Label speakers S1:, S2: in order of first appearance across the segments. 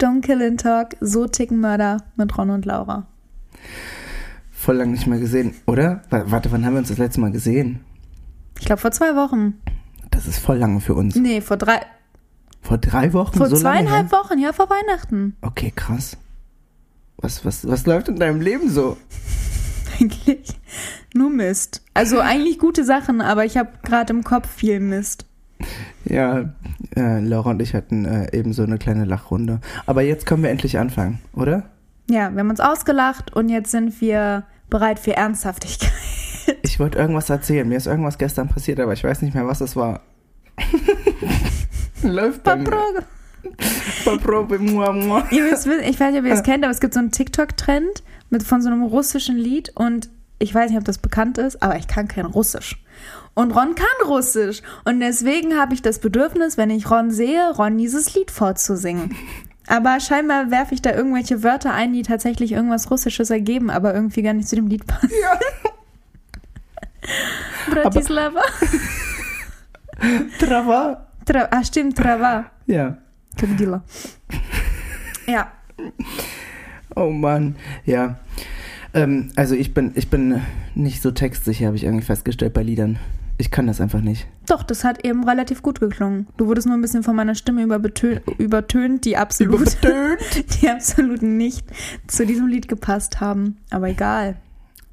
S1: Don't Kill and Talk, so ticken Mörder mit Ron und Laura.
S2: Voll lange nicht mehr gesehen, oder? Warte, wann haben wir uns das letzte Mal gesehen?
S1: Ich glaube vor zwei Wochen.
S2: Das ist voll lange für uns.
S1: Nee, vor drei.
S2: Vor drei Wochen?
S1: Vor
S2: so
S1: zweieinhalb Wochen, ja, vor Weihnachten.
S2: Okay, krass. Was, was, was läuft in deinem Leben so?
S1: Eigentlich nur Mist. Also eigentlich gute Sachen, aber ich habe gerade im Kopf viel Mist.
S2: Ja, äh, Laura und ich hatten äh, eben so eine kleine Lachrunde. Aber jetzt können wir endlich anfangen, oder?
S1: Ja, wir haben uns ausgelacht und jetzt sind wir bereit für Ernsthaftigkeit.
S2: Ich wollte irgendwas erzählen. Mir ist irgendwas gestern passiert, aber ich weiß nicht mehr, was es war. Läuft bei mir. Mua, mua.
S1: ich weiß nicht, ob ihr es kennt, aber es gibt so einen TikTok-Trend mit von so einem russischen Lied und ich weiß nicht, ob das bekannt ist, aber ich kann kein Russisch. Und Ron kann Russisch. Und deswegen habe ich das Bedürfnis, wenn ich Ron sehe, Ron dieses Lied vorzusingen. Aber scheinbar werfe ich da irgendwelche Wörter ein, die tatsächlich irgendwas Russisches ergeben, aber irgendwie gar nicht zu dem Lied passen. Ja. Bratislava.
S2: Trava.
S1: Tra ah, stimmt, Trava.
S2: Ja.
S1: Kagdila. Ja.
S2: Oh Mann, ja. Ähm, also ich bin, ich bin nicht so textsicher, habe ich irgendwie festgestellt bei Liedern. Ich kann das einfach nicht.
S1: Doch, das hat eben relativ gut geklungen. Du wurdest nur ein bisschen von meiner Stimme übertönt, die absolut, die absolut nicht zu diesem Lied gepasst haben. Aber egal.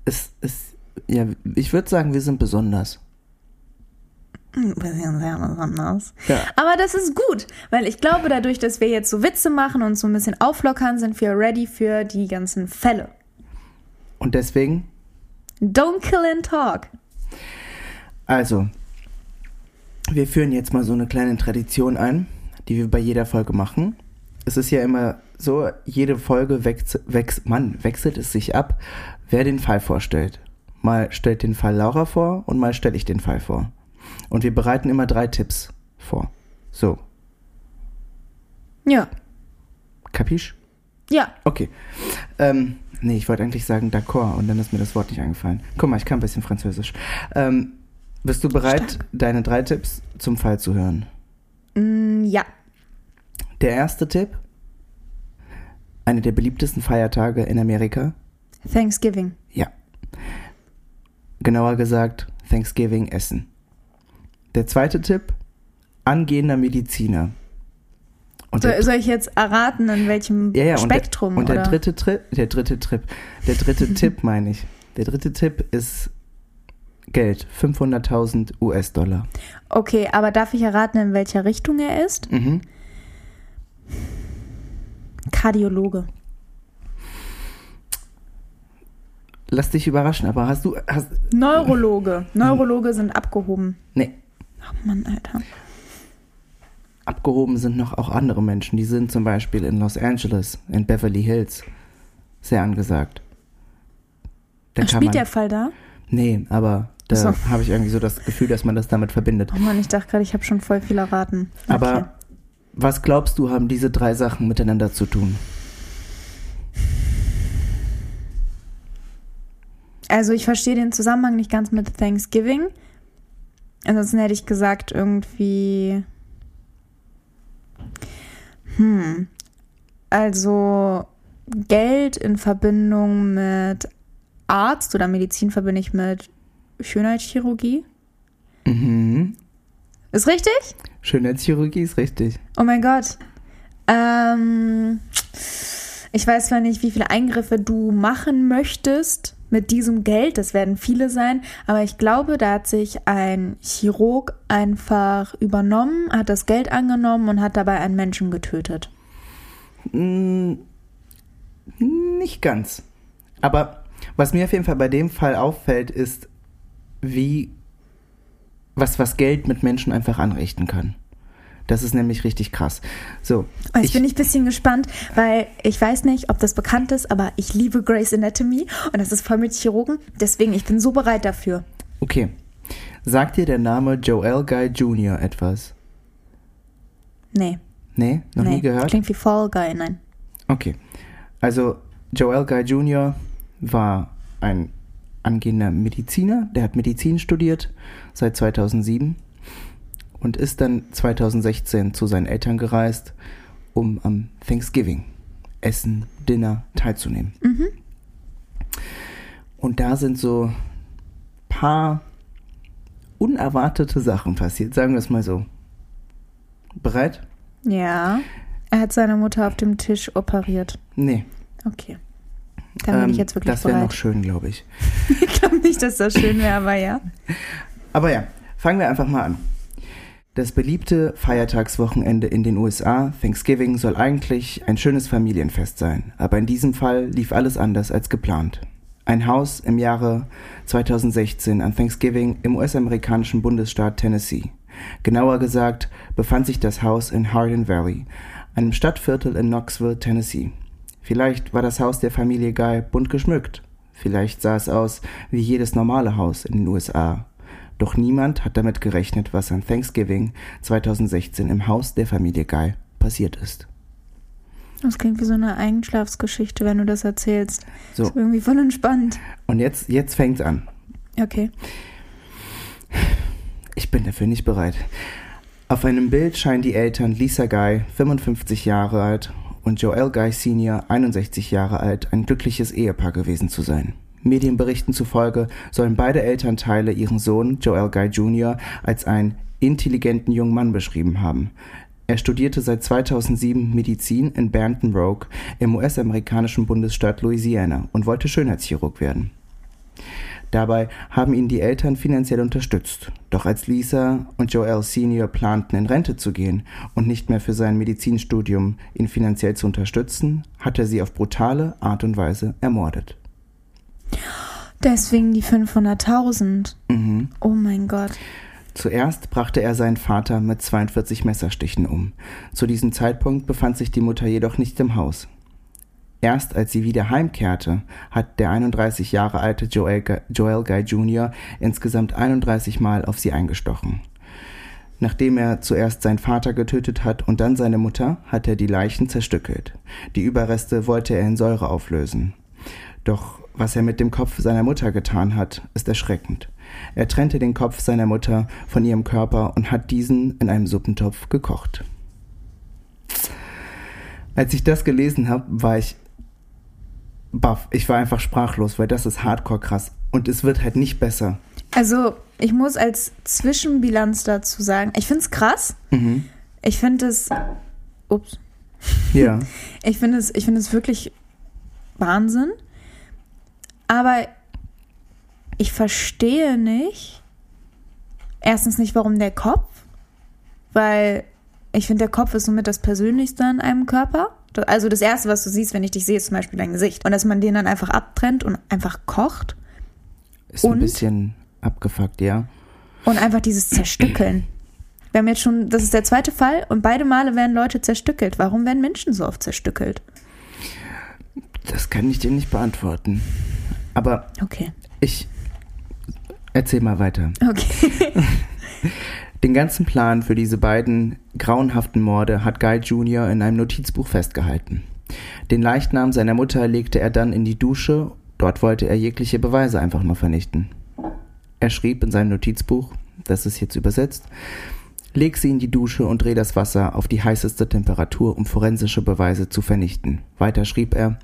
S2: Es ist, ja, ich würde sagen, wir sind besonders.
S1: Ein bisschen sehr besonders. Ja. Aber das ist gut, weil ich glaube, dadurch, dass wir jetzt so Witze machen und so ein bisschen auflockern, sind wir ready für die ganzen Fälle.
S2: Und deswegen?
S1: Don't kill and talk.
S2: Also, wir führen jetzt mal so eine kleine Tradition ein, die wir bei jeder Folge machen. Es ist ja immer so, jede Folge wechselt, wechs, Mann, wechselt es sich ab, wer den Fall vorstellt. Mal stellt den Fall Laura vor und mal stelle ich den Fall vor. Und wir bereiten immer drei Tipps vor. So.
S1: Ja.
S2: Kapisch?
S1: Ja.
S2: Okay. Ähm, nee, ich wollte eigentlich sagen d'accord und dann ist mir das Wort nicht eingefallen. Guck mal, ich kann ein bisschen Französisch. Ähm, bist du bereit, Stark. deine drei Tipps zum Fall zu hören?
S1: Mm, ja.
S2: Der erste Tipp. Eine der beliebtesten Feiertage in Amerika.
S1: Thanksgiving.
S2: Ja. Genauer gesagt, Thanksgiving Essen. Der zweite Tipp. Angehender Mediziner.
S1: Und so, soll ich jetzt erraten, in welchem ja, ja, Spektrum?
S2: Und der, und der dritte Trip, der dritte Trip, der dritte Tipp meine ich. Der dritte Tipp ist Geld, 500.000 US-Dollar.
S1: Okay, aber darf ich erraten, in welcher Richtung er ist?
S2: Mhm.
S1: Kardiologe.
S2: Lass dich überraschen, aber hast du. Hast,
S1: Neurologe. Neurologe sind abgehoben.
S2: Nee.
S1: Oh Mann, Alter.
S2: Abgehoben sind noch auch andere Menschen. Die sind zum Beispiel in Los Angeles, in Beverly Hills. Sehr angesagt.
S1: Da Ach, spielt man, der Fall da?
S2: Nee, aber da so. habe ich irgendwie so das Gefühl, dass man das damit verbindet.
S1: Oh Mann, ich dachte gerade, ich habe schon voll viel erraten.
S2: Okay. Aber was glaubst du, haben diese drei Sachen miteinander zu tun?
S1: Also ich verstehe den Zusammenhang nicht ganz mit Thanksgiving. Ansonsten hätte ich gesagt, irgendwie. Hm. Also Geld in Verbindung mit Arzt oder Medizin verbinde ich mit Schönheitschirurgie.
S2: Mhm.
S1: Ist richtig?
S2: Schönheitschirurgie ist richtig.
S1: Oh mein Gott. Ähm, ich weiß zwar nicht, wie viele Eingriffe du machen möchtest mit diesem Geld, das werden viele sein, aber ich glaube, da hat sich ein Chirurg einfach übernommen, hat das Geld angenommen und hat dabei einen Menschen getötet.
S2: Hm, nicht ganz. Aber was mir auf jeden Fall bei dem Fall auffällt, ist, wie was, was Geld mit Menschen einfach anrichten kann. Das ist nämlich richtig krass. So.
S1: Oh, jetzt ich, bin ich ein bisschen gespannt, weil ich weiß nicht, ob das bekannt ist, aber ich liebe Grey's Anatomy und das ist voll mit Chirurgen. Deswegen, ich bin so bereit dafür.
S2: Okay. Sagt dir der Name Joel Guy Jr. etwas?
S1: Nee.
S2: Nee? Noch nee. nie gehört?
S1: Klingt wie Fall Guy, nein.
S2: Okay. Also, Joel Guy Jr. war ein angehender Mediziner, der hat Medizin studiert seit 2007 und ist dann 2016 zu seinen Eltern gereist, um am Thanksgiving, Essen, Dinner teilzunehmen.
S1: Mhm.
S2: Und da sind so paar unerwartete Sachen passiert, sagen wir es mal so. Bereit?
S1: Ja. Er hat seine Mutter auf dem Tisch operiert.
S2: Nee.
S1: Okay. Dann bin
S2: ähm,
S1: ich jetzt wirklich
S2: Das wäre noch schön, glaube ich.
S1: Ich glaube nicht, dass das schön wäre, aber ja.
S2: Aber ja, fangen wir einfach mal an. Das beliebte Feiertagswochenende in den USA, Thanksgiving, soll eigentlich ein schönes Familienfest sein, aber in diesem Fall lief alles anders als geplant. Ein Haus im Jahre 2016 an Thanksgiving im US-amerikanischen Bundesstaat Tennessee. Genauer gesagt befand sich das Haus in Hardin Valley, einem Stadtviertel in Knoxville, Tennessee. Vielleicht war das Haus der Familie Guy bunt geschmückt. Vielleicht sah es aus wie jedes normale Haus in den USA. Doch niemand hat damit gerechnet, was an Thanksgiving 2016 im Haus der Familie Guy passiert ist.
S1: Das klingt wie so eine Einschlafsgeschichte, wenn du das erzählst.
S2: So,
S1: Ist irgendwie voll entspannt.
S2: und jetzt, jetzt fängt's an.
S1: Okay.
S2: Ich bin dafür nicht bereit. Auf einem Bild scheinen die Eltern Lisa Guy, 55 Jahre alt, und Joel Guy Sr., 61 Jahre alt, ein glückliches Ehepaar gewesen zu sein. Medienberichten zufolge sollen beide Elternteile ihren Sohn Joel Guy Jr. als einen intelligenten jungen Mann beschrieben haben. Er studierte seit 2007 Medizin in Baton Rouge im US-amerikanischen Bundesstaat Louisiana und wollte Schönheitschirurg werden. Dabei haben ihn die Eltern finanziell unterstützt. Doch als Lisa und Joel Senior planten, in Rente zu gehen und nicht mehr für sein Medizinstudium ihn finanziell zu unterstützen, hat er sie auf brutale Art und Weise ermordet.
S1: Deswegen die 500.000.
S2: Mhm.
S1: Oh mein Gott.
S2: Zuerst brachte er seinen Vater mit 42 Messerstichen um. Zu diesem Zeitpunkt befand sich die Mutter jedoch nicht im Haus. Erst als sie wieder heimkehrte, hat der 31 Jahre alte Joel, Joel Guy Jr. insgesamt 31 Mal auf sie eingestochen. Nachdem er zuerst seinen Vater getötet hat und dann seine Mutter, hat er die Leichen zerstückelt. Die Überreste wollte er in Säure auflösen. Doch was er mit dem Kopf seiner Mutter getan hat, ist erschreckend. Er trennte den Kopf seiner Mutter von ihrem Körper und hat diesen in einem Suppentopf gekocht. Als ich das gelesen habe, war ich baff. Ich war einfach sprachlos, weil das ist hardcore krass. Und es wird halt nicht besser.
S1: Also, ich muss als Zwischenbilanz dazu sagen, ich finde es krass.
S2: Mhm.
S1: Ich finde es. Ups.
S2: Ja.
S1: Ich finde es, ich finde es wirklich Wahnsinn. Aber ich verstehe nicht. Erstens nicht, warum der Kopf. Weil ich finde, der Kopf ist somit das Persönlichste an einem Körper. Also das Erste, was du siehst, wenn ich dich sehe, ist zum Beispiel dein Gesicht. Und dass man den dann einfach abtrennt und einfach kocht.
S2: Ist ein
S1: Und?
S2: bisschen abgefuckt, ja.
S1: Und einfach dieses Zerstückeln. Wir haben jetzt schon, das ist der zweite Fall und beide Male werden Leute zerstückelt. Warum werden Menschen so oft zerstückelt?
S2: Das kann ich dir nicht beantworten. Aber
S1: Okay.
S2: ich erzähl mal weiter.
S1: Okay.
S2: Den ganzen Plan für diese beiden grauenhaften Morde hat Guy Jr. in einem Notizbuch festgehalten. Den Leichnam seiner Mutter legte er dann in die Dusche, dort wollte er jegliche Beweise einfach nur vernichten. Er schrieb in seinem Notizbuch, das ist jetzt übersetzt, leg sie in die Dusche und dreh das Wasser auf die heißeste Temperatur, um forensische Beweise zu vernichten. Weiter schrieb er,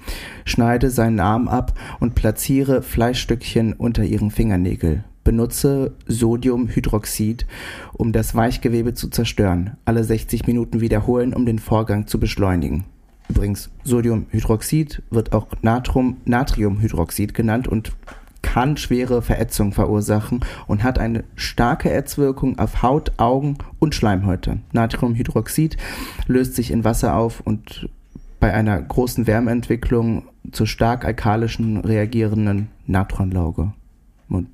S2: schneide seinen Arm ab und platziere Fleischstückchen unter ihren Fingernägel. Benutze Sodiumhydroxid, um das Weichgewebe zu zerstören. Alle 60 Minuten wiederholen, um den Vorgang zu beschleunigen. Übrigens, Sodiumhydroxid wird auch Natrum, Natriumhydroxid genannt und kann schwere Verätzung verursachen und hat eine starke Ätzwirkung auf Haut, Augen und Schleimhäute. Natriumhydroxid löst sich in Wasser auf und bei einer großen Wärmeentwicklung zur stark alkalischen reagierenden Natronlauge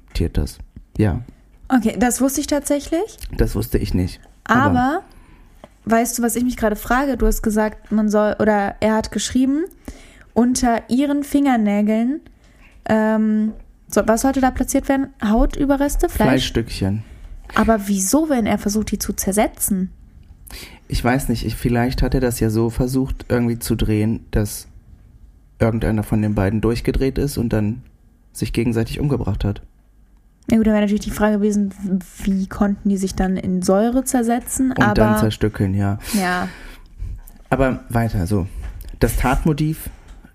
S2: montiert das. Ja,
S1: Okay, das wusste ich tatsächlich.
S2: das wusste ich nicht.
S1: Aber, weißt du, was ich mich gerade frage? Du hast gesagt, man soll, oder er hat geschrieben, unter ihren Fingernägeln, ähm, so, was sollte da platziert werden? Hautüberreste? Fleisch?
S2: Fleischstückchen.
S1: Aber wieso, wenn er versucht, die zu zersetzen?
S2: Ich weiß nicht, ich, vielleicht hat er das ja so versucht, irgendwie zu drehen, dass irgendeiner von den beiden durchgedreht ist und dann sich gegenseitig umgebracht hat.
S1: Ja gut, dann wäre natürlich die Frage gewesen, wie konnten die sich dann in Säure zersetzen?
S2: Und
S1: aber
S2: dann zerstückeln, ja.
S1: ja,
S2: Aber weiter, so. Das Tatmotiv,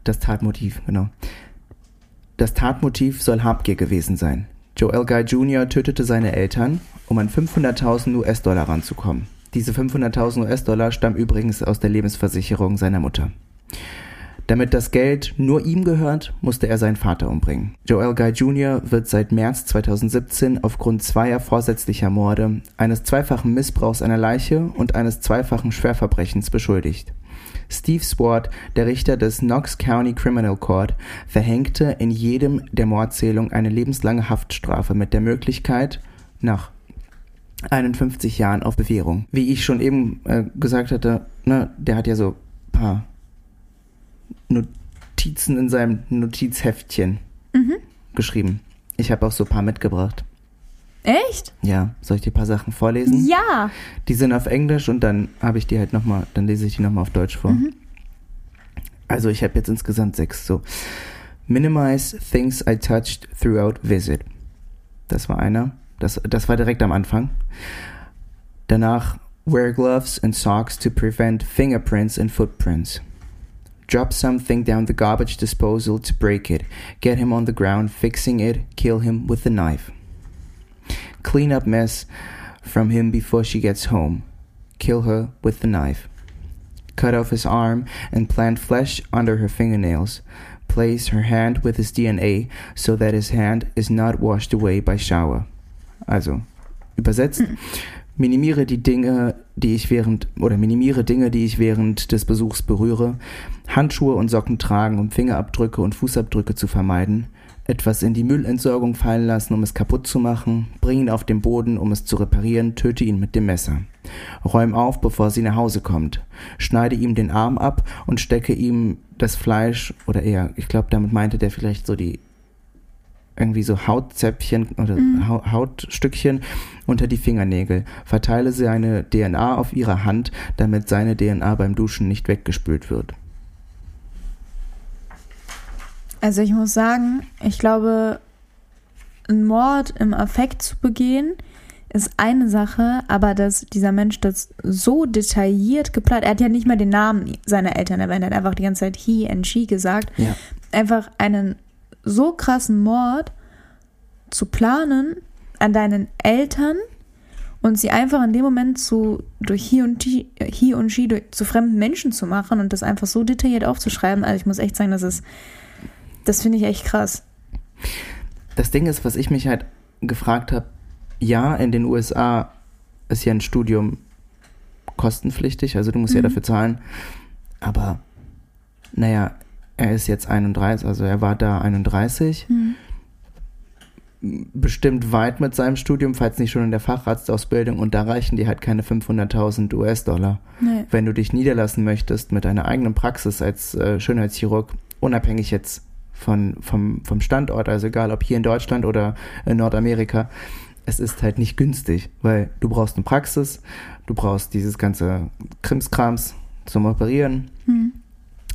S2: das Tatmotiv, genau. Das Tatmotiv soll Habgier gewesen sein. Joel Guy Jr. tötete seine Eltern, um an 500.000 US-Dollar ranzukommen. Diese 500.000 US-Dollar stammen übrigens aus der Lebensversicherung seiner Mutter. Damit das Geld nur ihm gehört, musste er seinen Vater umbringen. Joel Guy Jr. wird seit März 2017 aufgrund zweier vorsätzlicher Morde, eines zweifachen Missbrauchs einer Leiche und eines zweifachen Schwerverbrechens beschuldigt. Steve Swart, der Richter des Knox County Criminal Court, verhängte in jedem der Mordzählungen eine lebenslange Haftstrafe mit der Möglichkeit, nach 51 Jahren auf Bewährung. Wie ich schon eben äh, gesagt hatte, ne, der hat ja so paar Notizen in seinem Notizheftchen mhm. geschrieben. Ich habe auch so ein paar mitgebracht.
S1: Echt?
S2: Ja, soll ich dir ein paar Sachen vorlesen?
S1: Ja.
S2: Die sind auf Englisch und dann habe ich die halt nochmal, dann lese ich die nochmal auf Deutsch vor. Mhm. Also ich habe jetzt insgesamt sechs. So. Minimize things I touched throughout visit. Das war einer. Das, das war direkt am Anfang. Danach wear gloves and socks to prevent fingerprints and footprints. Drop something down the garbage disposal to break it. Get him on the ground, fixing it, kill him with the knife. Clean up mess from him before she gets home. Kill her with the knife. Cut off his arm and plant flesh under her fingernails. Place her hand with his DNA so that his hand is not washed away by shower. Also, übersetzt. Minimiere die Dinge, die ich während oder minimiere Dinge, die ich während des Besuchs berühre. Handschuhe und Socken tragen, um Fingerabdrücke und Fußabdrücke zu vermeiden. Etwas in die Müllentsorgung fallen lassen, um es kaputt zu machen. Bring ihn auf den Boden, um es zu reparieren. Töte ihn mit dem Messer. Räum auf, bevor sie nach Hause kommt. Schneide ihm den Arm ab und stecke ihm das Fleisch oder eher, ich glaube, damit meinte der vielleicht so die irgendwie so Hautzäpfchen oder mhm. Hautstückchen unter die Fingernägel. Verteile seine DNA auf ihrer Hand, damit seine DNA beim Duschen nicht weggespült wird.
S1: Also ich muss sagen, ich glaube, ein Mord im Affekt zu begehen, ist eine Sache, aber dass dieser Mensch das so detailliert geplant, er hat ja nicht mal den Namen seiner Eltern erwähnt, er hat einfach die ganze Zeit he and she gesagt,
S2: ja.
S1: einfach einen so krassen Mord zu planen an deinen Eltern und sie einfach in dem Moment zu durch hier und die, hier und she durch, zu fremden Menschen zu machen und das einfach so detailliert aufzuschreiben. Also ich muss echt sagen, das ist, das finde ich echt krass.
S2: Das Ding ist, was ich mich halt gefragt habe, ja, in den USA ist ja ein Studium kostenpflichtig, also du musst mhm. ja dafür zahlen, aber naja, er ist jetzt 31, also er war da 31. Mhm. Bestimmt weit mit seinem Studium, falls nicht schon in der Facharztausbildung, und da reichen dir halt keine 500.000 US-Dollar. Nee. Wenn du dich niederlassen möchtest mit deiner eigenen Praxis als äh, Schönheitschirurg, unabhängig jetzt von, vom, vom Standort, also egal ob hier in Deutschland oder in Nordamerika, es ist halt nicht günstig, weil du brauchst eine Praxis, du brauchst dieses ganze Krimskrams zum Operieren. Mhm.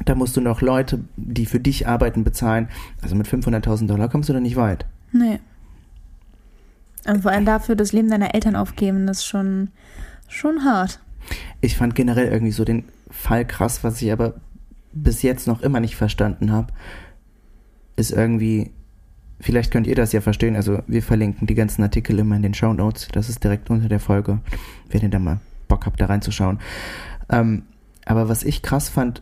S2: Da musst du noch Leute, die für dich arbeiten, bezahlen. Also mit 500.000 Dollar kommst du da nicht weit.
S1: Nee. Und vor allem dafür das Leben deiner Eltern aufgeben, das ist schon, schon hart.
S2: Ich fand generell irgendwie so den Fall krass, was ich aber bis jetzt noch immer nicht verstanden habe, ist irgendwie, vielleicht könnt ihr das ja verstehen, also wir verlinken die ganzen Artikel immer in den Show Notes, das ist direkt unter der Folge, wenn ihr da mal Bock habt, da reinzuschauen. Ähm, aber was ich krass fand,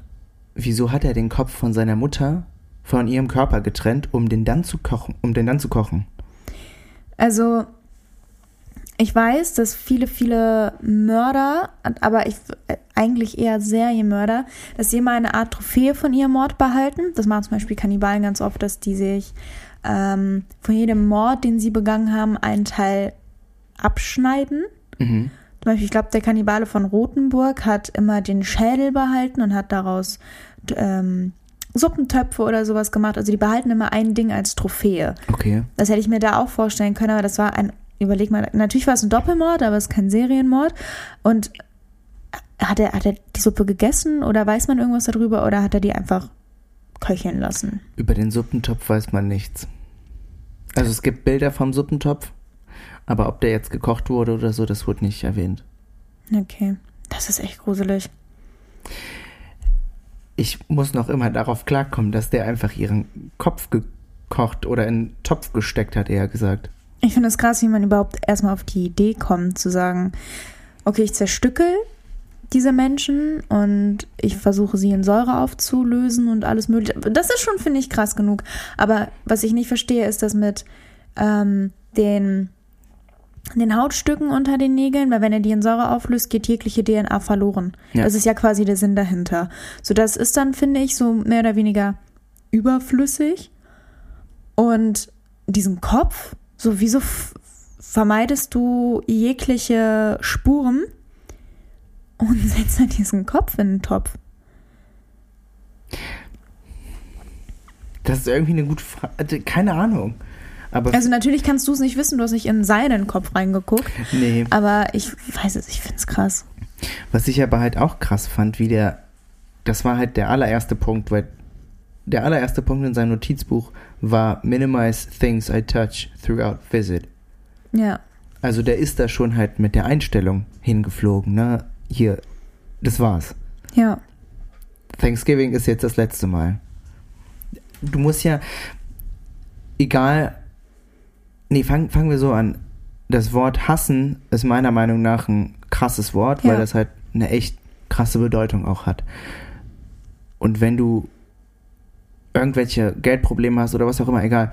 S2: wieso hat er den Kopf von seiner Mutter von ihrem Körper getrennt, um den dann zu kochen, um den dann zu kochen?
S1: Also ich weiß, dass viele, viele Mörder, aber ich eigentlich eher Serienmörder, dass sie immer eine Art Trophäe von ihrem Mord behalten. Das machen zum Beispiel Kannibalen ganz oft, dass die sich ähm, von jedem Mord, den sie begangen haben, einen Teil abschneiden. Mhm. Zum Beispiel, ich glaube, der Kannibale von Rothenburg hat immer den Schädel behalten und hat daraus ähm, Suppentöpfe oder sowas gemacht. Also die behalten immer ein Ding als Trophäe.
S2: Okay.
S1: Das hätte ich mir da auch vorstellen können, aber das war ein, überleg mal, natürlich war es ein Doppelmord, aber es ist kein Serienmord. Und hat er, hat er die Suppe gegessen oder weiß man irgendwas darüber oder hat er die einfach köcheln lassen?
S2: Über den Suppentopf weiß man nichts. Also es gibt Bilder vom Suppentopf, aber ob der jetzt gekocht wurde oder so, das wurde nicht erwähnt.
S1: Okay, das ist echt gruselig.
S2: Ich muss noch immer darauf klarkommen, dass der einfach ihren Kopf gekocht oder in einen Topf gesteckt hat, eher gesagt.
S1: Ich finde es krass, wie man überhaupt erstmal auf die Idee kommt, zu sagen, okay, ich zerstückel diese Menschen und ich versuche sie in Säure aufzulösen und alles mögliche. Das ist schon, finde ich, krass genug. Aber was ich nicht verstehe, ist das mit ähm, den, den Hautstücken unter den Nägeln, weil wenn er die in Säure auflöst, geht jegliche DNA verloren.
S2: Ja.
S1: Das ist ja quasi der Sinn dahinter. So, das ist dann, finde ich, so mehr oder weniger überflüssig. Und diesen Kopf, so wieso vermeidest du jegliche Spuren und setzt dann diesen Kopf in den Topf?
S2: Das ist irgendwie eine gute Frage. Keine Ahnung. Aber
S1: Also natürlich kannst du es nicht wissen, du hast nicht in seinen Kopf reingeguckt,
S2: nee.
S1: aber ich weiß es, ich finde es krass.
S2: Was ich aber halt auch krass fand, wie der, das war halt der allererste Punkt, weil der allererste Punkt in seinem Notizbuch war Minimize things I touch throughout visit.
S1: Ja,
S2: Also der ist da schon halt mit der Einstellung hingeflogen, ne? Hier, das war's.
S1: ja,
S2: Thanksgiving ist jetzt das letzte Mal. Du musst ja, egal, nee, fangen fangen wir so an. Das Wort hassen ist meiner Meinung nach ein krasses Wort, weil
S1: Ja.
S2: das halt eine echt krasse Bedeutung auch hat. Und wenn du irgendwelche Geldprobleme hast oder was auch immer, egal.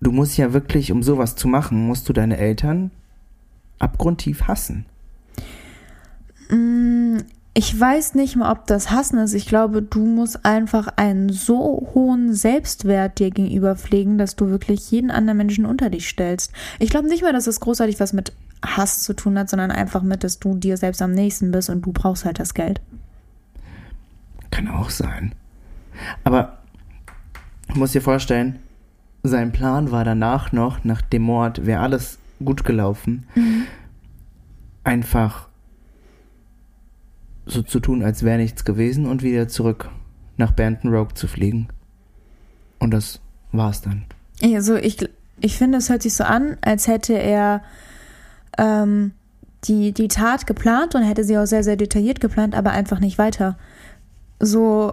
S2: Du musst ja wirklich, um sowas zu machen, musst du deine Eltern abgrundtief hassen.
S1: Mm, Ich weiß nicht mal, ob das Hassen ist. Ich glaube, du musst einfach einen so hohen Selbstwert dir gegenüber pflegen, dass du wirklich jeden anderen Menschen unter dich stellst. Ich glaube nicht mal, dass es großartig was mit Hass zu tun hat, sondern einfach mit, dass du dir selbst am nächsten bist und du brauchst halt das Geld.
S2: Kann auch sein. Aber du musst dir vorstellen, sein Plan war danach noch, nach dem Mord, wäre alles gut gelaufen, einfach so zu tun, als wäre nichts gewesen und wieder zurück nach Banton Rogue zu fliegen. Und das war's dann.
S1: Also ich, ich finde, es hört sich so an, als hätte er ähm, die, die Tat geplant und hätte sie auch sehr, sehr detailliert geplant, aber einfach nicht weiter. So,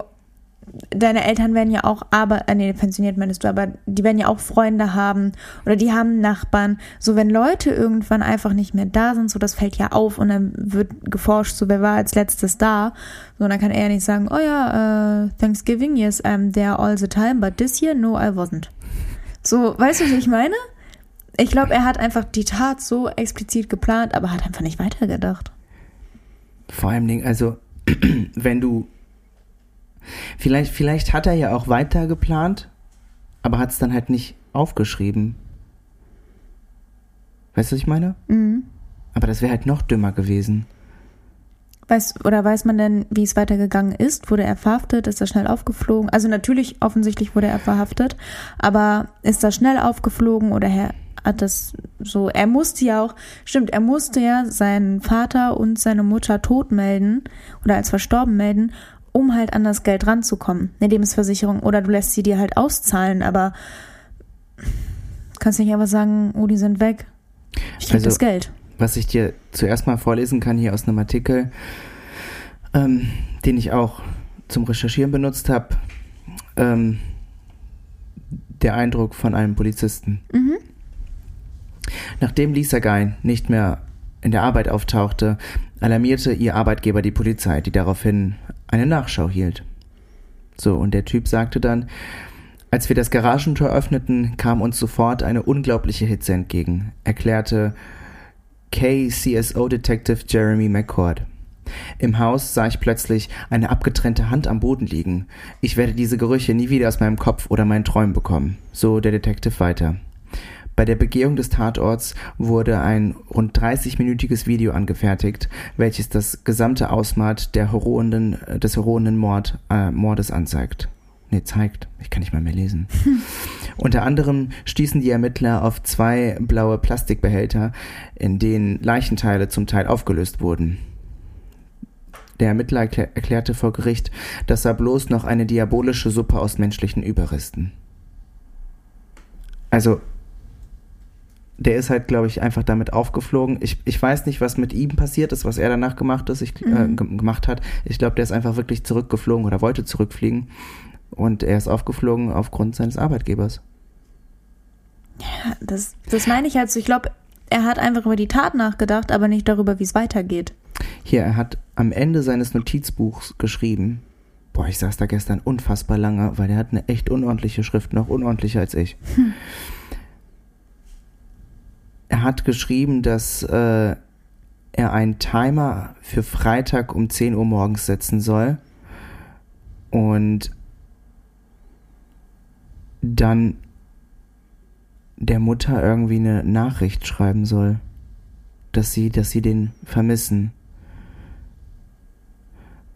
S1: deine Eltern werden ja auch, aber, äh, nee, pensioniert meinst du, aber die werden ja auch Freunde haben oder die haben Nachbarn. So, wenn Leute irgendwann einfach nicht mehr da sind, so, das fällt ja auf und dann wird geforscht, so, wer war als letztes da? So, dann kann er ja nicht sagen, oh ja, äh, Thanksgiving, yes, I'm there all the time, but this year, no, I wasn't. So, weißt du, was ich meine? Ich glaube, er hat einfach die Tat so explizit geplant, aber hat einfach nicht weitergedacht.
S2: Vor allem, also, wenn du. Vielleicht, vielleicht hat er ja auch weiter geplant, aber hat es dann halt nicht aufgeschrieben. Weißt du, was ich meine?
S1: Mhm.
S2: Aber das wäre halt noch dümmer gewesen.
S1: Weiß, oder weiß man denn, wie es weitergegangen ist? Wurde er verhaftet? Ist er schnell aufgeflogen? Also natürlich, offensichtlich wurde er verhaftet, aber ist er schnell aufgeflogen oder er hat das so, er musste ja auch, stimmt, er musste ja seinen Vater und seine Mutter tot melden oder als verstorben melden, um halt an das Geld ranzukommen, eine Lebensversicherung. Oder du lässt sie dir halt auszahlen, aber kannst nicht einfach sagen, oh, die sind weg. Ich krieg
S2: Also-
S1: das Geld.
S2: Was ich dir zuerst mal vorlesen kann hier aus einem Artikel, ähm, den ich auch zum Recherchieren benutzt habe. Ähm, der Eindruck von einem Polizisten.
S1: Mhm.
S2: Nachdem Lisa Gein nicht mehr in der Arbeit auftauchte, alarmierte ihr Arbeitgeber die Polizei, die daraufhin eine Nachschau hielt. So, und der Typ sagte dann, als wir das Garagentor öffneten, kam uns sofort eine unglaubliche Hitze entgegen, erklärte KCSO Detective Jeremy McCord. Im Haus sah ich plötzlich eine abgetrennte Hand am Boden liegen. Ich werde diese Gerüche nie wieder aus meinem Kopf oder meinen Träumen bekommen. So der Detective weiter. Bei der Begehung des Tatorts wurde ein rund 30-minütiges Video angefertigt, welches das gesamte Ausmaß der horrenden, des horrenden Mord, äh, Mordes anzeigt. Nee, zeigt. Ich kann nicht mal mehr lesen. Unter anderem stießen die Ermittler auf zwei blaue Plastikbehälter, in denen Leichenteile zum Teil aufgelöst wurden. Der Ermittler erklär, erklärte vor Gericht, das sei bloß noch eine diabolische Suppe aus menschlichen Überresten. Also, der ist halt, glaube ich, einfach damit aufgeflogen. Ich, ich weiß nicht, was mit ihm passiert ist, was er danach gemacht, ist, ich, äh,
S1: Mhm.
S2: ge- gemacht hat. Ich glaube, der ist einfach wirklich zurückgeflogen oder wollte zurückfliegen. Und er ist aufgeflogen aufgrund seines Arbeitgebers.
S1: Ja, das, das meine ich halt so. Ich glaube, er hat einfach über die Tat nachgedacht, aber nicht darüber, wie es weitergeht.
S2: Hier, er hat am Ende seines Notizbuchs geschrieben. Boah, ich saß da gestern unfassbar lange, weil er hat eine echt unordentliche Schrift, noch unordentlicher als ich. Er hat geschrieben, dass äh, er einen Timer für Freitag um 10 Uhr morgens setzen soll und dann der Mutter irgendwie eine Nachricht schreiben soll, dass sie, dass sie den vermissen.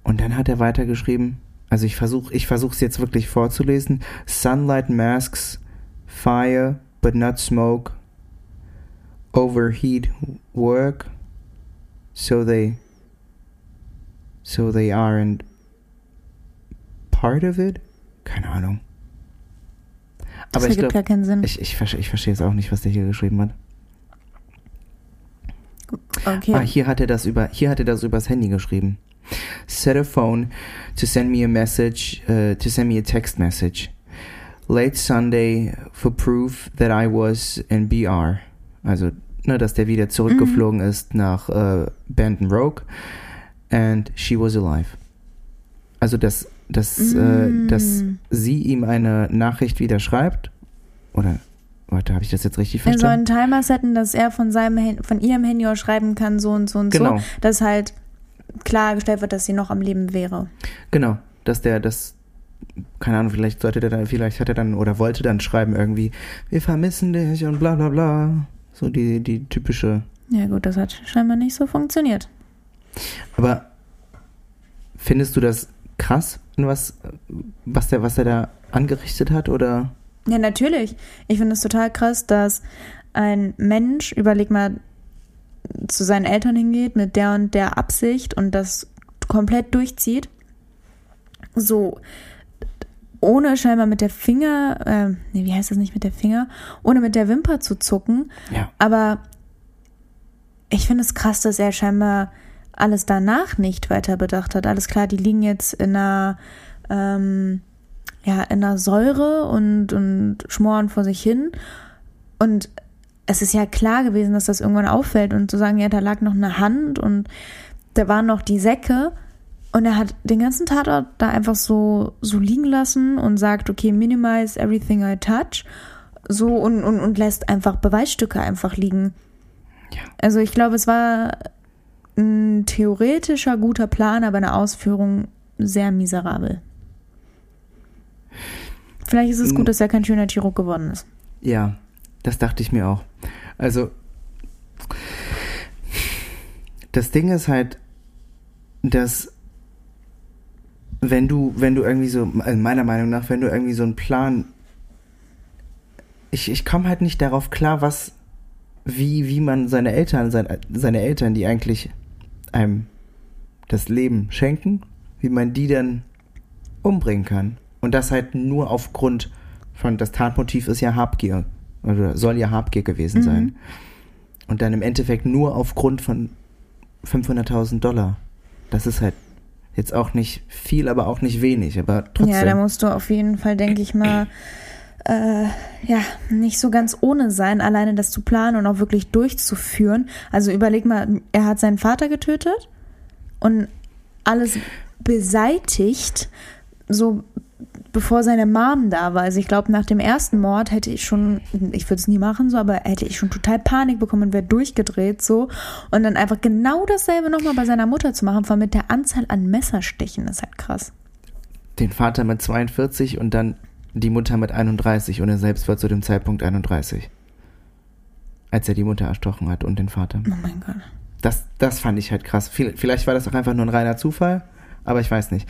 S2: Und dann hat er weitergeschrieben, also ich versuche ich versuche es jetzt wirklich vorzulesen. Sunlight masks fire but not smoke. Overheat work so they so they aren't part of it? Keine Ahnung.
S1: Das
S2: Aber ich
S1: ergibt
S2: glaube,
S1: gar keinen Sinn.
S2: ich, ich, verstehe- ich verstehe jetzt auch nicht, was der hier geschrieben hat.
S1: okay.
S2: Ah, hier hat er das über, hier hat er das übers Handy geschrieben. Set a phone to send me a message, uh, to send me a text message. Late Sunday for proof that I was in BR. Also, ne, dass der wieder zurückgeflogen ist nach äh, Bandon Rogue. And she was alive. Also, dass, dass, äh, dass
S1: Mm.
S2: sie ihm eine Nachricht wieder schreibt. Oder, warte, habe ich das jetzt richtig
S1: Er soll
S2: verstanden?
S1: einen Timer setten, dass er von seinem von ihrem Handy aus schreiben kann, so und so und
S2: Genau.
S1: so, dass halt klargestellt wird, dass sie noch am Leben wäre.
S2: Genau, dass der das, keine Ahnung, vielleicht sollte der dann, vielleicht hat er dann oder wollte dann schreiben irgendwie, wir vermissen dich und bla bla bla. So die, die typische.
S1: Ja gut, das hat scheinbar nicht so funktioniert.
S2: Aber findest du das krass, was, was der, was er da angerichtet hat oder?
S1: Ja, natürlich. Ich finde es total krass, dass ein Mensch, überleg mal, zu seinen Eltern hingeht mit der und der Absicht und das komplett durchzieht. So, ohne scheinbar mit der Finger, äh, nee, wie heißt das nicht mit der Finger, ohne mit der Wimper zu zucken.
S2: Ja.
S1: Aber ich finde es krass, dass er scheinbar alles danach nicht weiter bedacht hat. Alles klar, die liegen jetzt in einer, ähm, ja, in einer Säure und, und schmoren vor sich hin. Und es ist ja klar gewesen, dass das irgendwann auffällt und zu sagen, ja, da lag noch eine Hand und da waren noch die Säcke. Und er hat den ganzen Tatort da einfach so, so liegen lassen und sagt, okay, minimize everything I touch. So und, und, und lässt einfach Beweisstücke einfach liegen.
S2: Ja.
S1: Also ich glaube, es war ein theoretischer guter Plan, aber eine Ausführung sehr miserabel. Vielleicht ist es gut, dass er kein schöner Chirurg geworden ist.
S2: Ja, das dachte ich mir auch. Also, das Ding ist halt, dass wenn du, wenn du irgendwie so, also meiner Meinung nach, wenn du irgendwie so einen Plan, ich, ich komme halt nicht darauf klar, was, wie, wie man seine Eltern, seine, seine Eltern, die eigentlich einem das Leben schenken, wie man die dann umbringen kann. Und das halt nur aufgrund von, das Tatmotiv ist ja Habgier. Oder soll ja Habgier gewesen
S1: Mhm.
S2: sein. Und dann im Endeffekt nur aufgrund von 500.000 Dollar. Das ist halt jetzt auch nicht viel, aber auch nicht wenig. Aber trotzdem.
S1: Ja, da musst du auf jeden Fall, denke ich mal, äh, ja, nicht so ganz ohne sein, alleine das zu planen und auch wirklich durchzuführen. Also überleg mal, er hat seinen Vater getötet und alles beseitigt, so bevor seine Mom da war. Also ich glaube, nach dem ersten Mord hätte ich schon, ich würde es nie machen so, aber hätte ich schon total Panik bekommen und wäre durchgedreht so. Und dann einfach genau dasselbe nochmal bei seiner Mutter zu machen, vor allem mit der Anzahl an Messerstichen, ist halt krass.
S2: den Vater mit 42 und dann die Mutter mit 31 und er selbst war zu dem Zeitpunkt 31. Als er die Mutter erstochen hat und den Vater.
S1: Oh mein Gott.
S2: Das, das fand ich halt krass. Viel- Vielleicht war das auch einfach nur ein reiner Zufall, aber ich weiß nicht.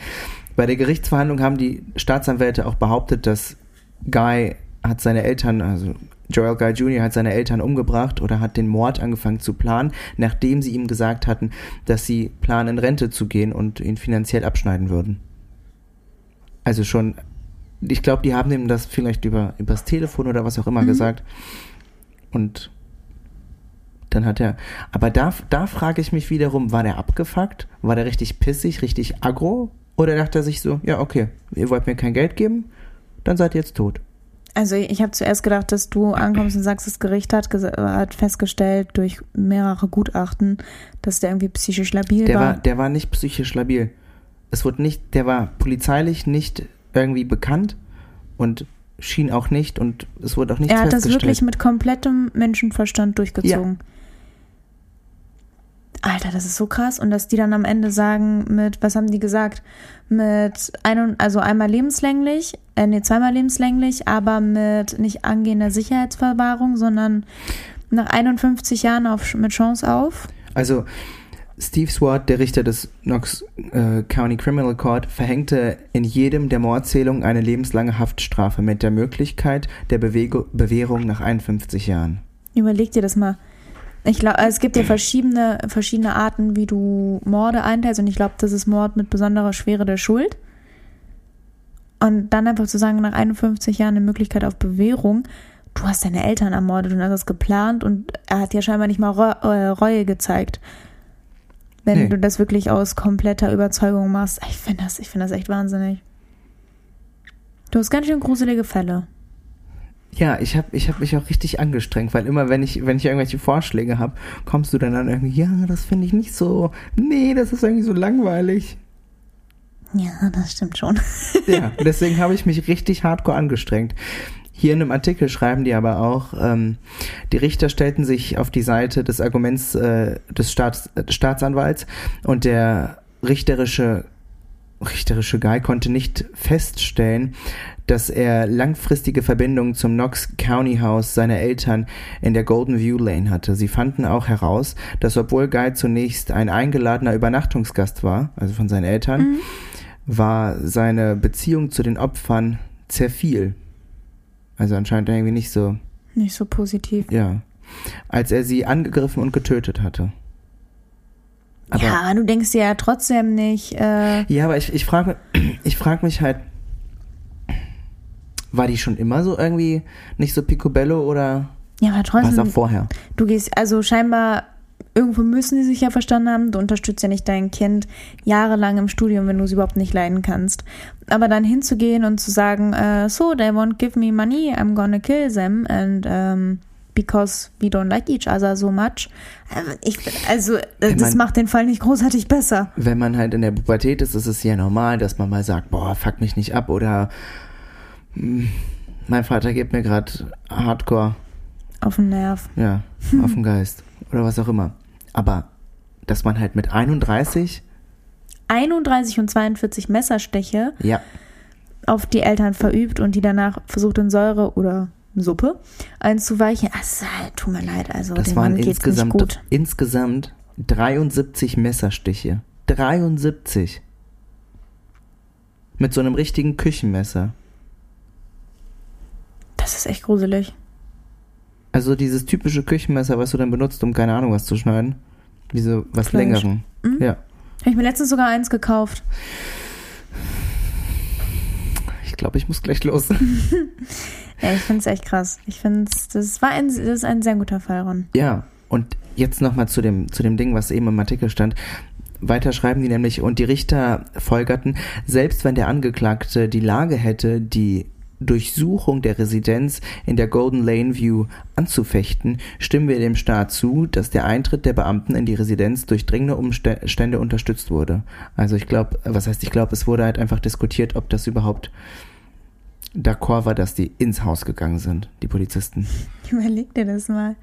S2: Bei der Gerichtsverhandlung haben die Staatsanwälte auch behauptet, dass Guy hat seine Eltern, also Joel Guy Jr. hat seine Eltern umgebracht oder hat den Mord angefangen zu planen, nachdem sie ihm gesagt hatten, dass sie planen, in Rente zu gehen und ihn finanziell abschneiden würden. Also schon, ich glaube, die haben ihm das vielleicht über übers Telefon oder was auch immer
S1: Mhm.
S2: gesagt. Und Dann hat er, aber da, da frage ich mich wiederum, war der abgefuckt? War der richtig pissig, richtig aggro? Oder dachte er sich so, ja, okay, ihr wollt mir kein Geld geben, dann seid ihr jetzt tot.
S1: Also ich habe zuerst gedacht, dass du ankommst und sagst, das Gericht hat, hat festgestellt durch mehrere Gutachten, dass der irgendwie psychisch labil
S2: der
S1: war.
S2: war. Der war nicht psychisch labil. Es wurde nicht, der war polizeilich nicht irgendwie bekannt und schien auch nicht und es wurde auch nicht
S1: er hat das
S2: festgestellt.
S1: wirklich mit komplettem Menschenverstand durchgezogen. Alter, das ist so krass. Und dass die dann am Ende sagen mit, was haben die gesagt? Mit ein, also einmal lebenslänglich, äh, nee, zweimal lebenslänglich, aber mit nicht angehender Sicherheitsverwahrung, sondern nach 51 Jahren auf, mit Chance auf.
S2: Also Steve Swart, der Richter des Knox äh, County Criminal Court, verhängte in jedem der Mordzählungen eine lebenslange Haftstrafe mit der Möglichkeit der Bewego Bewährung nach 51 Jahren.
S1: Überleg dir das mal. Ich glaube, es gibt ja verschiedene, verschiedene Arten, wie du Morde einteilst. Und ich glaube, das ist Mord mit besonderer Schwere der Schuld. Und dann einfach zu sagen, nach 51 Jahren eine Möglichkeit auf Bewährung. Du hast deine Eltern ermordet und hast das geplant und er hat ja scheinbar nicht mal Reue gezeigt. Wenn nee. du das wirklich aus kompletter Überzeugung machst. Ich finde das, ich finde das echt wahnsinnig. Du hast ganz schön gruselige Fälle.
S2: Ja, ich habe ich hab mich auch richtig angestrengt, weil immer, wenn ich, wenn ich irgendwelche Vorschläge habe, kommst du dann an irgendwie, ja, das finde ich nicht so, nee, das ist irgendwie so langweilig.
S1: Ja, das stimmt schon.
S2: ja, deswegen habe ich mich richtig hardcore angestrengt. Hier in einem Artikel schreiben die aber auch, ähm, die Richter stellten sich auf die Seite des Arguments äh, des Staats, äh, Staatsanwalts und der richterische richterische Guy konnte nicht feststellen, dass er langfristige Verbindungen zum Knox County House seiner Eltern in der Golden View Lane hatte. Sie fanden auch heraus, dass obwohl Guy zunächst ein eingeladener Übernachtungsgast war, also von seinen Eltern, mhm. war seine Beziehung zu den Opfern zerfiel. Also anscheinend irgendwie nicht so.
S1: Nicht so positiv.
S2: Ja. Als er sie angegriffen und getötet hatte.
S1: Aber, ja, du denkst ja trotzdem nicht. Äh
S2: ja, aber ich, ich frage ich frag mich halt, war die schon immer so irgendwie nicht so picobello oder
S1: ja, aber trotzdem,
S2: was auch vorher?
S1: Du gehst, also scheinbar, irgendwo müssen die sich ja verstanden haben, du unterstützt ja nicht dein Kind jahrelang im Studium, wenn du es überhaupt nicht leiden kannst. Aber dann hinzugehen und zu sagen, uh, so, they won't give me money, I'm gonna kill them and um, because we don't like each other so much. Ähm, ich, also, das man, macht den Fall nicht großartig besser.
S2: Wenn man halt in der Pubertät ist, ist es ja normal, dass man mal sagt, boah, fuck mich nicht ab oder mein Vater gibt mir gerade Hardcore.
S1: Auf den Nerv.
S2: Ja, auf den Geist. Oder was auch immer. Aber, dass man halt mit 31.
S1: 31 und 42 Messerstiche
S2: ja.
S1: auf die Eltern verübt und die danach versucht in Säure oder Suppe einzuweichen. Ach, tut mir leid, also
S2: das
S1: dem
S2: waren
S1: Mann geht's
S2: insgesamt,
S1: nicht gut.
S2: insgesamt 73 Messerstiche. 73. Mit so einem richtigen Küchenmesser.
S1: Das ist echt gruselig.
S2: Also dieses typische Küchenmesser, was du dann benutzt, um keine Ahnung was zu schneiden. Wie so was
S1: Fleisch.
S2: längeren.
S1: Mhm.
S2: Ja.
S1: Habe ich mir letztens sogar eins gekauft.
S2: Ich glaube, ich muss gleich los.
S1: ja, ich finde es echt krass. Ich finde es, das war ein, das ist ein sehr guter Fall, Ron.
S2: Ja, und jetzt nochmal zu dem, zu dem Ding, was eben im Artikel stand. Weiter schreiben die nämlich, und die Richter folgerten, selbst wenn der Angeklagte die Lage hätte, die Durchsuchung der Residenz in der Golden Lane View anzufechten, stimmen wir dem Staat zu, dass der Eintritt der Beamten in die Residenz durch dringende Umstände unterstützt wurde. Also ich glaube, was heißt ich glaube, es wurde halt einfach diskutiert, ob das überhaupt d'accord war, dass die ins Haus gegangen sind, die Polizisten.
S1: Überleg dir das mal.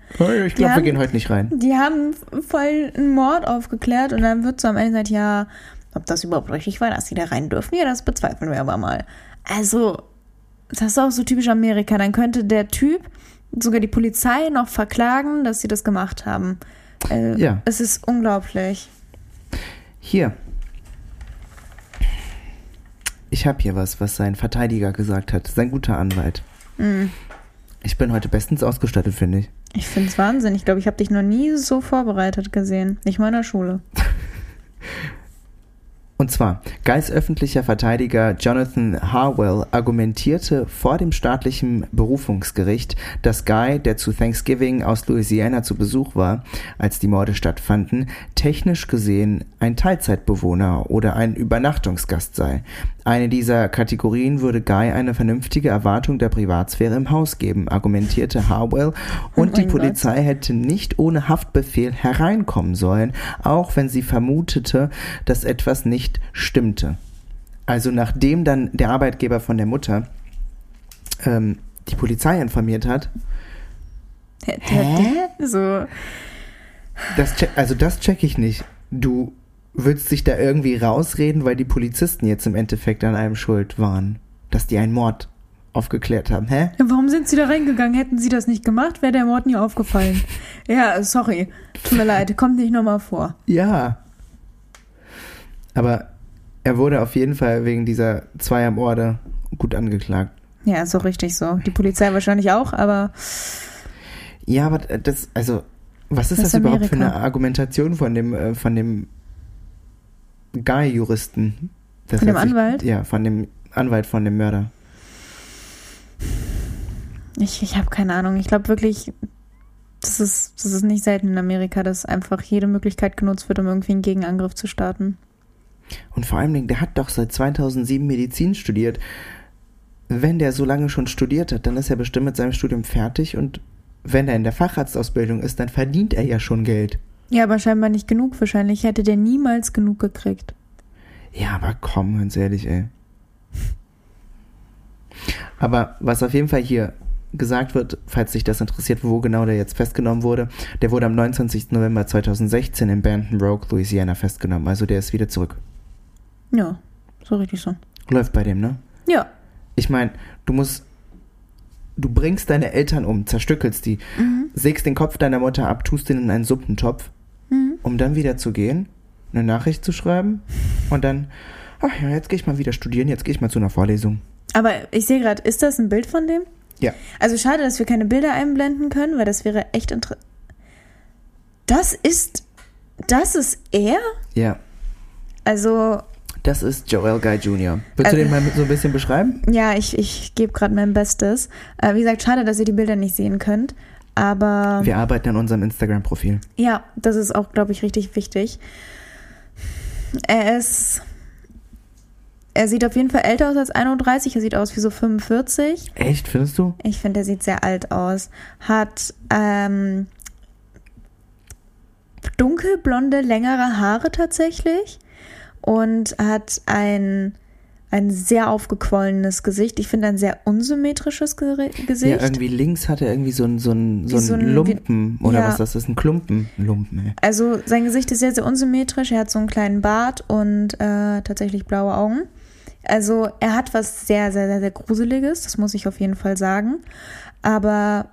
S2: Ich glaube, wir gehen heute nicht rein.
S1: Die haben voll einen Mord aufgeklärt und dann wird so am Ende gesagt, ja, ob das überhaupt richtig war, dass sie da rein dürfen, ja, das bezweifeln wir aber mal. Also, das ist auch so typisch Amerika. Dann könnte der Typ sogar die Polizei noch verklagen, dass sie das gemacht haben. Äh,
S2: ja.
S1: Es ist unglaublich.
S2: Hier. Ich habe hier was, was sein Verteidiger gesagt hat. Sein guter Anwalt.
S1: Mhm.
S2: Ich bin heute bestens ausgestattet, finde ich.
S1: Ich finde es Wahnsinn. Ich glaube, ich habe dich noch nie so vorbereitet gesehen. Nicht mal in der Schule.
S2: Und zwar, Guys öffentlicher Verteidiger Jonathan Harwell argumentierte vor dem staatlichen Berufungsgericht, dass Guy, der zu Thanksgiving aus Louisiana zu Besuch war, als die Morde stattfanden, technisch gesehen ein Teilzeitbewohner oder ein Übernachtungsgast sei. Eine dieser Kategorien würde Guy eine vernünftige Erwartung der Privatsphäre im Haus geben, argumentierte Harwell, und
S1: Oh
S2: die
S1: mein Gott.
S2: Polizei hätte nicht ohne Haftbefehl hereinkommen sollen, auch wenn sie vermutete, dass etwas nicht stimmte. Also nachdem dann der Arbeitgeber von der Mutter ähm, die Polizei informiert hat,
S1: Der, der, so.
S2: das check, also das check ich nicht. Du willst dich da irgendwie rausreden, weil die Polizisten jetzt im Endeffekt an einem schuld waren, dass die einen Mord aufgeklärt haben. Hä?
S1: Ja, warum sind sie da reingegangen? Hätten sie das nicht gemacht, wäre der Mord nie aufgefallen. ja, sorry. Tut mir leid, kommt nicht nochmal vor.
S2: Ja. Aber er wurde auf jeden Fall wegen dieser Zweiermorde gut angeklagt.
S1: Ja, so richtig so. Die Polizei wahrscheinlich auch, aber
S2: Ja, aber das, also, was ist
S1: Das ist
S2: überhaupt für
S1: Amerika.
S2: eine Argumentation von dem, äh, von dem Guy-Juristen?
S1: Von dem Anwalt?
S2: Ja, von dem Anwalt von dem Mörder.
S1: ich, ich habe keine Ahnung. Ich glaube wirklich, das ist, das ist nicht selten in Amerika, dass einfach jede Möglichkeit genutzt wird, um irgendwie einen Gegenangriff zu starten.
S2: Und vor allem, der hat doch seit 2007 Medizin studiert. Wenn der so lange schon studiert hat, dann ist er bestimmt mit seinem Studium fertig und wenn er in der Facharztausbildung ist, dann verdient er ja schon Geld.
S1: Ja, aber scheinbar nicht genug wahrscheinlich. Hätte der niemals genug gekriegt.
S2: Ja, aber komm, ganz ehrlich, ey. Aber was auf jeden Fall hier gesagt wird, falls dich das interessiert, wo genau der jetzt festgenommen wurde, der wurde am 29. November 2016 in Banton Rogue, Louisiana festgenommen. Also der ist wieder zurück.
S1: Ja, so richtig so.
S2: Läuft bei dem, ne?
S1: Ja.
S2: Ich meine, du musst, du bringst deine Eltern um, zerstückelst die,
S1: Mhm.
S2: sägst den Kopf deiner Mutter ab, tust den in einen Suppentopf,
S1: Mhm.
S2: um dann wieder zu gehen, eine Nachricht zu schreiben und dann, ach ja, jetzt gehe ich mal wieder studieren, jetzt gehe ich mal zu einer Vorlesung.
S1: Aber ich sehe gerade, ist das ein Bild von dem?
S2: Ja.
S1: Also schade, dass wir keine Bilder einblenden können, weil das wäre echt interessant. Das ist. Das ist er?
S2: Ja,
S1: Also,
S2: das ist Joel Guy Jr. Willst du
S1: Also-
S2: den mal so ein bisschen beschreiben?
S1: ja, ich, ich gebe gerade mein Bestes. Äh, wie gesagt, schade, dass ihr die Bilder nicht sehen könnt. Aber
S2: Wir arbeiten an unserem Instagram-Profil.
S1: ja, das ist auch, glaube ich, richtig wichtig. Er ist. Er sieht auf jeden Fall älter aus als 31. Er sieht aus wie so 45.
S2: Echt, findest du?
S1: Ich finde, er sieht sehr alt aus. Hat ähm, dunkelblonde, längere Haare tatsächlich. Und hat ein, ein sehr aufgequollenes Gesicht. Ich finde ein sehr unsymmetrisches Gesicht.
S2: Ja, irgendwie links hat er irgendwie so einen so einen- so
S1: Wie so ein-
S2: Lumpen.
S1: wie-
S2: oder
S1: ja.
S2: was das ist? Ein Klumpen. Ein Lumpen, ey.
S1: Also sein Gesicht ist sehr, sehr unsymmetrisch. Er hat so einen kleinen Bart und äh, tatsächlich blaue Augen. Also er hat was sehr, sehr, sehr, sehr Gruseliges, das muss ich auf jeden Fall sagen. Aber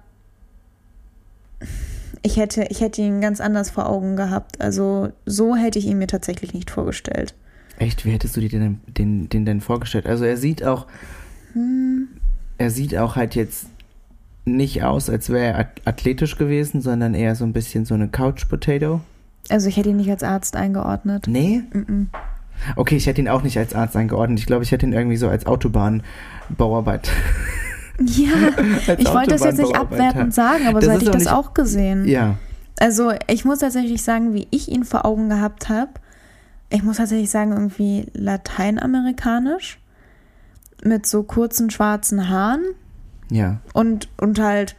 S1: ich hätte, ich hätte ihn ganz anders vor Augen gehabt. Also so hätte ich ihn mir tatsächlich nicht vorgestellt.
S2: Echt, wie hättest du dir den, den, den denn vorgestellt? Also er sieht auch,
S1: Hm,
S2: er sieht auch halt jetzt nicht aus, als wäre er ath- athletisch gewesen, sondern eher so ein bisschen so eine Couch-Potato.
S1: Also ich hätte ihn nicht als Arzt eingeordnet.
S2: Nee?
S1: Mm-mm.
S2: Okay, ich hätte ihn auch nicht als Arzt eingeordnet. Ich glaube, ich hätte ihn irgendwie so als Autobahnbauarbeit.
S1: Ja, ich wollte das jetzt nicht abwertend sagen, aber
S2: Das
S1: so hätte ich das auch gesehen.
S2: Ja,
S1: Also ich muss tatsächlich sagen, wie ich ihn vor Augen gehabt habe. Ich muss tatsächlich sagen, irgendwie lateinamerikanisch. Mit so kurzen schwarzen Haaren
S2: ja.
S1: und, und halt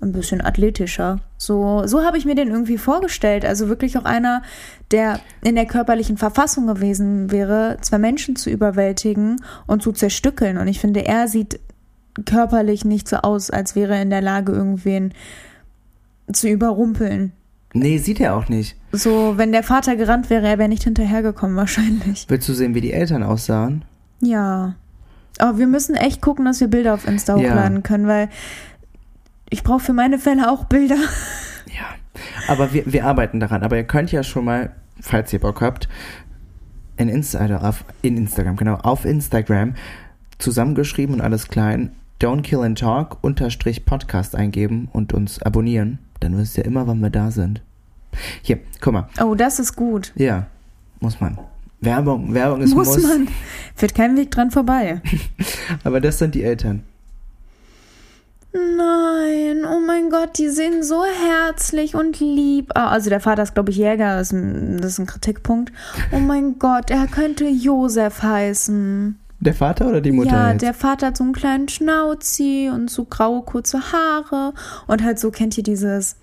S1: ein bisschen athletischer. So, so habe ich mir den irgendwie vorgestellt. Also wirklich auch einer, der in der körperlichen Verfassung gewesen wäre, zwei Menschen zu überwältigen und zu zerstückeln. Und ich finde, er sieht körperlich nicht so aus, als wäre er in der Lage, irgendwen zu überrumpeln.
S2: Nee, sieht er auch nicht.
S1: So, wenn der Vater gerannt wäre, er wäre nicht hinterhergekommen wahrscheinlich.
S2: Willst du sehen, wie die Eltern aussahen?
S1: Ja. Aber wir müssen echt gucken, dass wir Bilder auf Insta
S2: Ja.
S1: hochladen können, weil ich brauche für meine Fälle auch Bilder.
S2: Ja. Aber wir, wir arbeiten daran. Aber ihr könnt ja schon mal, falls ihr Bock habt, in, Insta, also auf, in Instagram, genau, auf Instagram zusammengeschrieben und alles klein, Don't Kill and Talk unterstrich Podcast eingeben und uns abonnieren. Dann wisst ihr immer, wann wir da sind. Hier, guck mal.
S1: Oh, das ist gut.
S2: Ja, muss man. Werbung, Werbung ist
S1: muss,
S2: Muss.
S1: man. Führt kein Weg dran vorbei.
S2: Aber das sind die Eltern.
S1: Nein, oh mein Gott, die sehen so herzlich und lieb. aus. Also der Vater ist, glaube ich, Jäger, das ist, ein, das ist ein Kritikpunkt. Oh mein Gott, er könnte Josef heißen.
S2: Der Vater oder die Mutter?
S1: ja,
S2: jetzt?
S1: der Vater hat so einen kleinen Schnauzi und so graue, kurze Haare. Und halt so, kennt ihr dieses,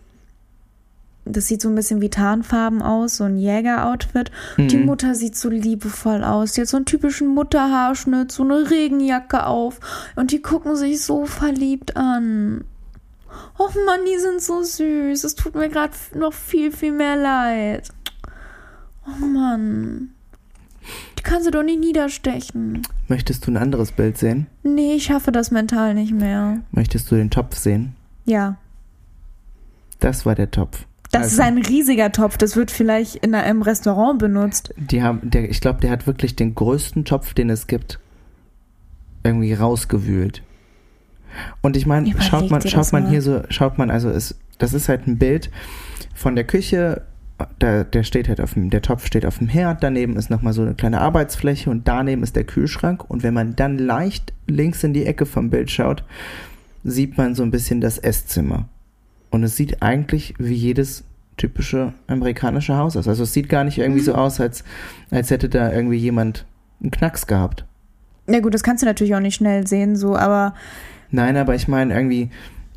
S1: das sieht so ein bisschen wie Tarnfarben aus, so ein Jägeroutfit.
S2: Mhm.
S1: Die Mutter sieht so liebevoll aus. Die hat so einen typischen Mutterhaarschnitt, so eine Regenjacke auf. Und die gucken sich so verliebt an. Och Mann, die sind so süß. Es tut mir gerade noch viel, viel mehr leid. Oh Mann. Die kann sie doch nicht niederstechen.
S2: Möchtest du ein anderes Bild sehen?
S1: Nee, ich schaffe das mental nicht mehr.
S2: Möchtest du den Topf sehen?
S1: Ja.
S2: Das war der Topf.
S1: Das
S2: Also-
S1: ist ein riesiger Topf. Das wird vielleicht in einem Restaurant benutzt.
S2: Die haben, der, ich glaube, der hat wirklich den größten Topf, den es gibt, irgendwie rausgewühlt. Und ich meine, schaut man, schaut man
S1: mal.
S2: hier so, schaut man, also es, das ist halt ein Bild von der Küche. Da, der steht halt auf dem, der Topf steht auf dem Herd, daneben ist nochmal so eine kleine Arbeitsfläche und daneben ist der Kühlschrank. Und wenn man dann leicht links in die Ecke vom Bild schaut, sieht man so ein bisschen das Esszimmer. Und es sieht eigentlich wie jedes typische amerikanische Haus aus. Also es sieht gar nicht irgendwie
S1: Mhm.
S2: so aus, als, als hätte da irgendwie jemand einen Knacks gehabt.
S1: Na gut, das kannst du natürlich auch nicht schnell sehen, so, aber
S2: Nein, aber ich meine irgendwie,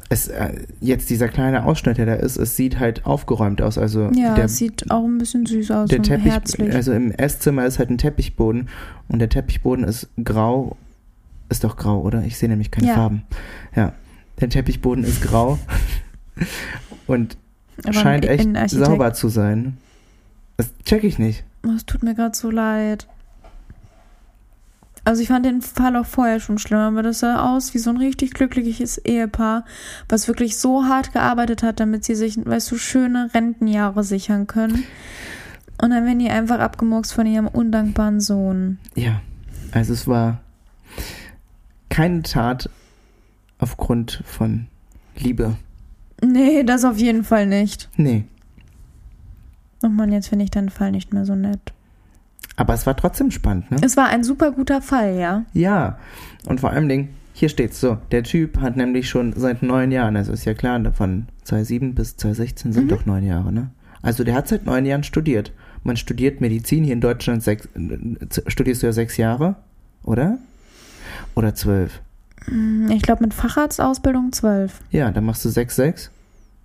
S2: es, äh, jetzt dieser kleine Ausschnitt, der da ist, es sieht halt aufgeräumt aus. Also
S1: ja,
S2: der,
S1: es sieht auch ein bisschen süß aus
S2: der Teppich,
S1: herzlich.
S2: also im Esszimmer ist halt ein Teppichboden und der Teppichboden ist grau. Ist doch grau, oder? Ich sehe nämlich keine
S1: Ja.
S2: Farben. Ja, der Teppichboden ist grau und
S1: Aber
S2: scheint
S1: ein
S2: echt sauber zu sein. Das check ich nicht.
S1: Oh, es tut mir gerade so leid. Also ich fand den Fall auch vorher schon schlimm, aber das sah aus wie so ein richtig glückliches Ehepaar, was wirklich so hart gearbeitet hat, damit sie sich, weißt du, schöne Rentenjahre sichern können. Und dann werden die einfach abgemurkst von ihrem undankbaren Sohn.
S2: Ja, also es war keine Tat aufgrund von Liebe.
S1: Nee, das auf jeden Fall nicht.
S2: Nee,
S1: Oh Mann, jetzt finde ich deinen Fall nicht mehr so nett.
S2: aber es war trotzdem spannend, ne?
S1: Es war ein super guter Fall, ja.
S2: Ja, und vor allem Dingen, hier steht's so, der Typ hat nämlich schon seit neun Jahren, also ist ja klar, von 2007 bis 2016 sind
S1: Mhm.
S2: doch neun Jahre, ne? Also der hat seit neun Jahren studiert. Man studiert Medizin hier in Deutschland, sechs, äh, studierst du ja sechs Jahre, oder? Oder zwölf.
S1: Hm, Ich glaube mit Facharztausbildung zwölf.
S2: Ja, dann machst du sechs, sechs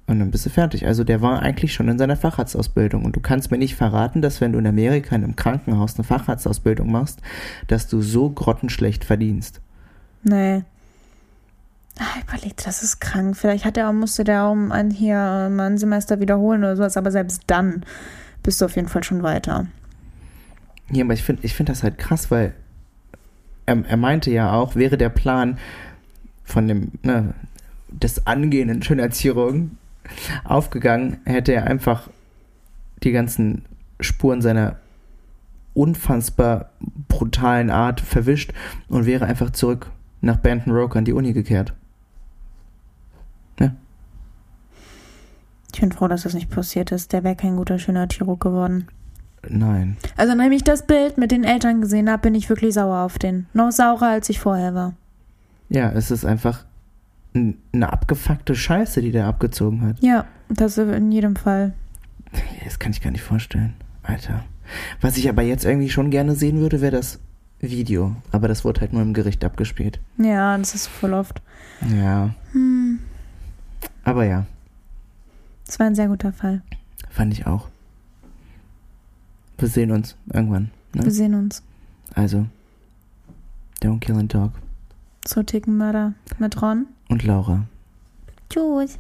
S2: und dann bist du fertig. Also der war eigentlich schon in seiner Facharztausbildung und du kannst mir nicht verraten, dass wenn du in Amerika in einem Krankenhaus eine Facharztausbildung machst, dass du so grottenschlecht verdienst.
S1: Nee. Ah, überleg, das ist krank. Vielleicht hat er auch, musste der auch ein, hier mal ein Semester wiederholen oder sowas, aber selbst dann bist du auf jeden Fall schon weiter.
S2: Ja, aber ich finde ich find das halt krass, weil er, er meinte ja auch, wäre der Plan von dem, ne, des angehenden Schönheitschirurgen aufgegangen, hätte er einfach die ganzen Spuren seiner unfassbar brutalen Art verwischt und wäre einfach zurück nach Benton Rock an die Uni gekehrt.
S1: Ich bin froh, dass das nicht passiert ist. Der wäre kein guter, schöner Chirurg geworden.
S2: Nein.
S1: Also, nachdem ich das Bild mit den Eltern gesehen habe, bin ich wirklich sauer auf den. Noch saurer, als ich vorher war.
S2: Ja, es ist einfach eine abgefuckte Scheiße, die der abgezogen hat.
S1: Ja, das in jedem Fall.
S2: Das kann ich gar nicht vorstellen. Alter. Was ich aber jetzt irgendwie schon gerne sehen würde, wäre das Video. Aber das wurde halt nur im Gericht abgespielt.
S1: Ja, das ist voll oft.
S2: Ja.
S1: Hm,
S2: Aber ja,
S1: das war ein sehr guter Fall.
S2: fand ich auch. Wir sehen uns irgendwann.
S1: Wir
S2: Ne?
S1: sehen uns.
S2: Also, Don't Kill and Talk.
S1: So Tickenmörder mit Ron.
S2: Und Laura.
S1: Tschüss.